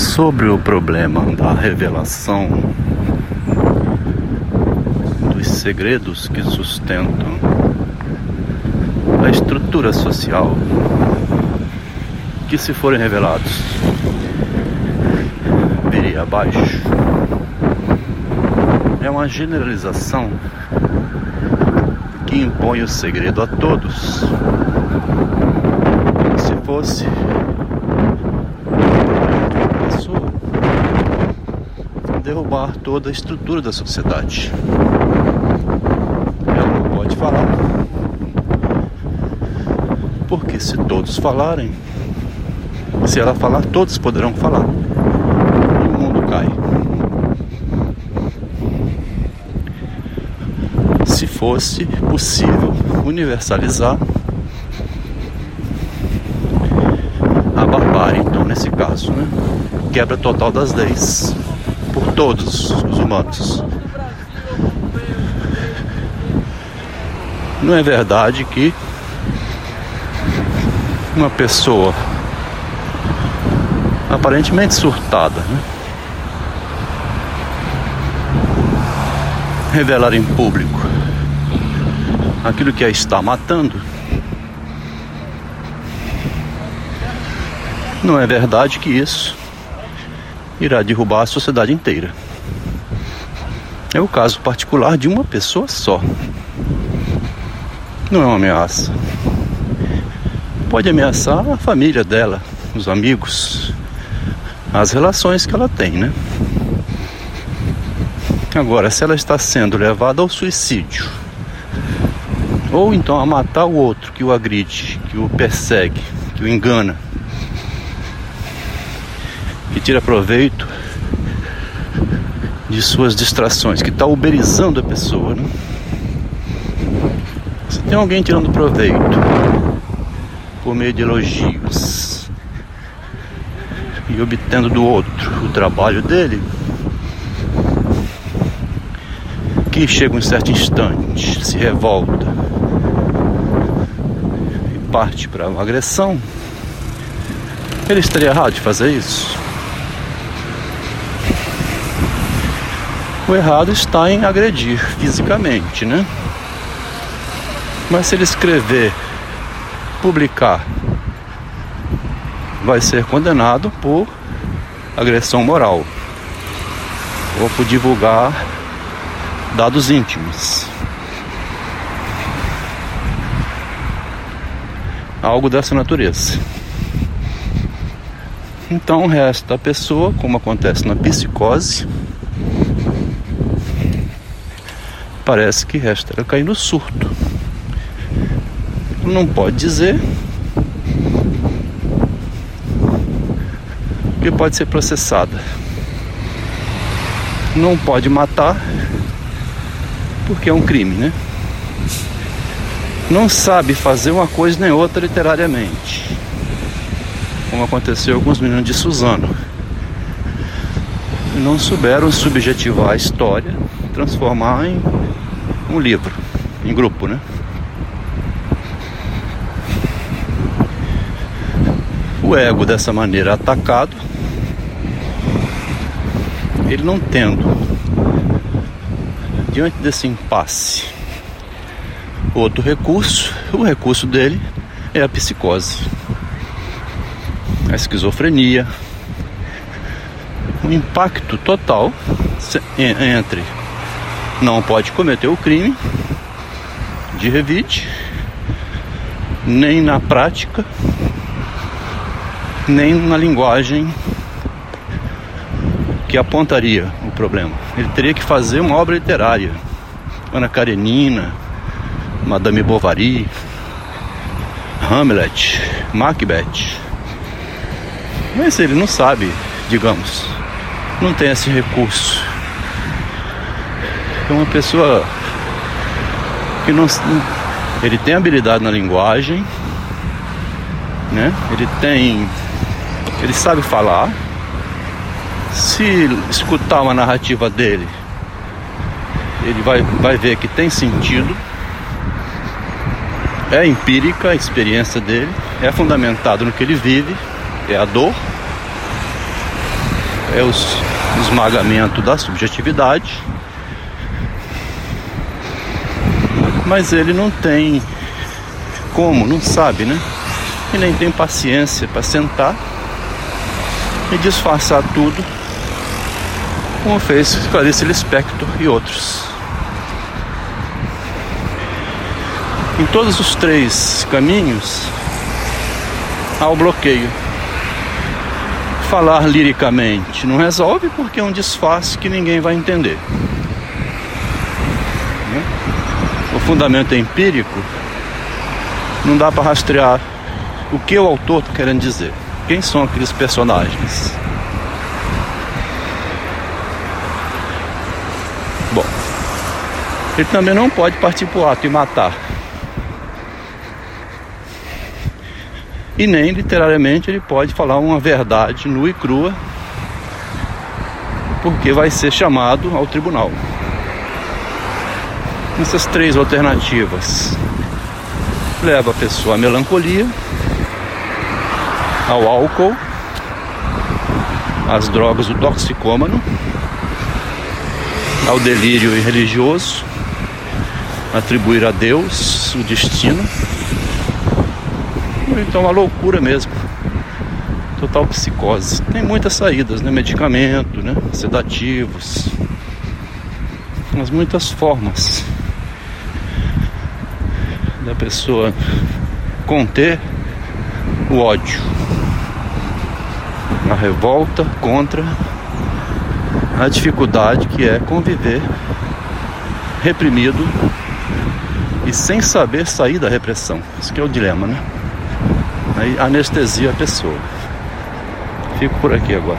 sobre o problema da revelação dos segredos que sustentam a estrutura social que se forem revelados viria abaixo é uma generalização que impõe o segredo a todos. Se fosse pessoa derrubar toda a estrutura da sociedade. Ela não pode falar. Porque se todos falarem, se ela falar, todos poderão falar. E o mundo cai. Se fosse possível universalizar a barbárie, então, nesse caso, né? Quebra total das leis por todos os humanos. Não é verdade que uma pessoa aparentemente surtada, né? revelar em público aquilo que a está matando, não é verdade que isso irá derrubar a sociedade inteira. É o caso particular de uma pessoa só. Não é uma ameaça. Pode ameaçar a família dela, os amigos, as relações que ela tem, né? Agora, se ela está sendo levada ao suicídio, ou então a matar o outro que o agride, que o persegue, que o engana, que tira proveito de suas distrações, que está uberizando a pessoa. Né? Se tem alguém tirando proveito por meio de elogios e obtendo do outro o trabalho dele, que chega um certo instante, se revolta e parte para uma agressão, ele estaria errado de fazer isso? O errado está em agredir fisicamente, né? Mas se ele escrever, publicar, vai ser condenado por agressão moral ou por divulgar dados íntimos. Algo dessa natureza. Então resta a pessoa, como acontece na psicose, parece que resta cair no surto. Não pode dizer que pode ser processada. Não pode matar porque é um crime, né? Não sabe fazer uma coisa nem outra literariamente. Como aconteceu com os meninos de Suzano. Não souberam subjetivar a história, transformar em um livro, em grupo, né? O ego dessa maneira atacado, ele não tendo, diante desse impasse, outro recurso, o recurso dele é a psicose, a esquizofrenia, um impacto total entre não pode cometer o crime de revide, nem na prática, nem na linguagem que apontaria o problema. Ele teria que fazer uma obra literária. Ana Karenina, Madame Bovary, Hamlet, Macbeth. Mas ele não sabe, digamos, não tem esse recurso é uma pessoa que não ele tem habilidade na linguagem, né? Ele tem ele sabe falar. Se escutar uma narrativa dele, ele vai, vai ver que tem sentido. É empírica a experiência dele, é fundamentado no que ele vive, é a dor. é o esmagamento da subjetividade, mas ele não tem como, não sabe, né? E nem tem paciência para sentar e disfarçar tudo, como fez Clarice Lispector e outros. Em todos os três caminhos há o bloqueio. Falar liricamente não resolve porque é um disfarce que ninguém vai entender. O fundamento é empírico não dá para rastrear o que o autor está querendo dizer. Quem são aqueles personagens? Bom, ele também não pode partir para o ato e matar. E nem literariamente ele pode falar uma verdade nua e crua, porque vai ser chamado ao tribunal. Essas três alternativas leva a pessoa à melancolia, ao álcool, às drogas do toxicômano, ao delírio religioso, atribuir a Deus o destino então uma loucura mesmo. Total psicose. Tem muitas saídas, né? Medicamento, né? Sedativos. Mas muitas formas da pessoa conter o ódio. A revolta contra a dificuldade que é conviver reprimido e sem saber sair da repressão. Isso que é o dilema, né? Aí anestesia a pessoa. Fico por aqui agora.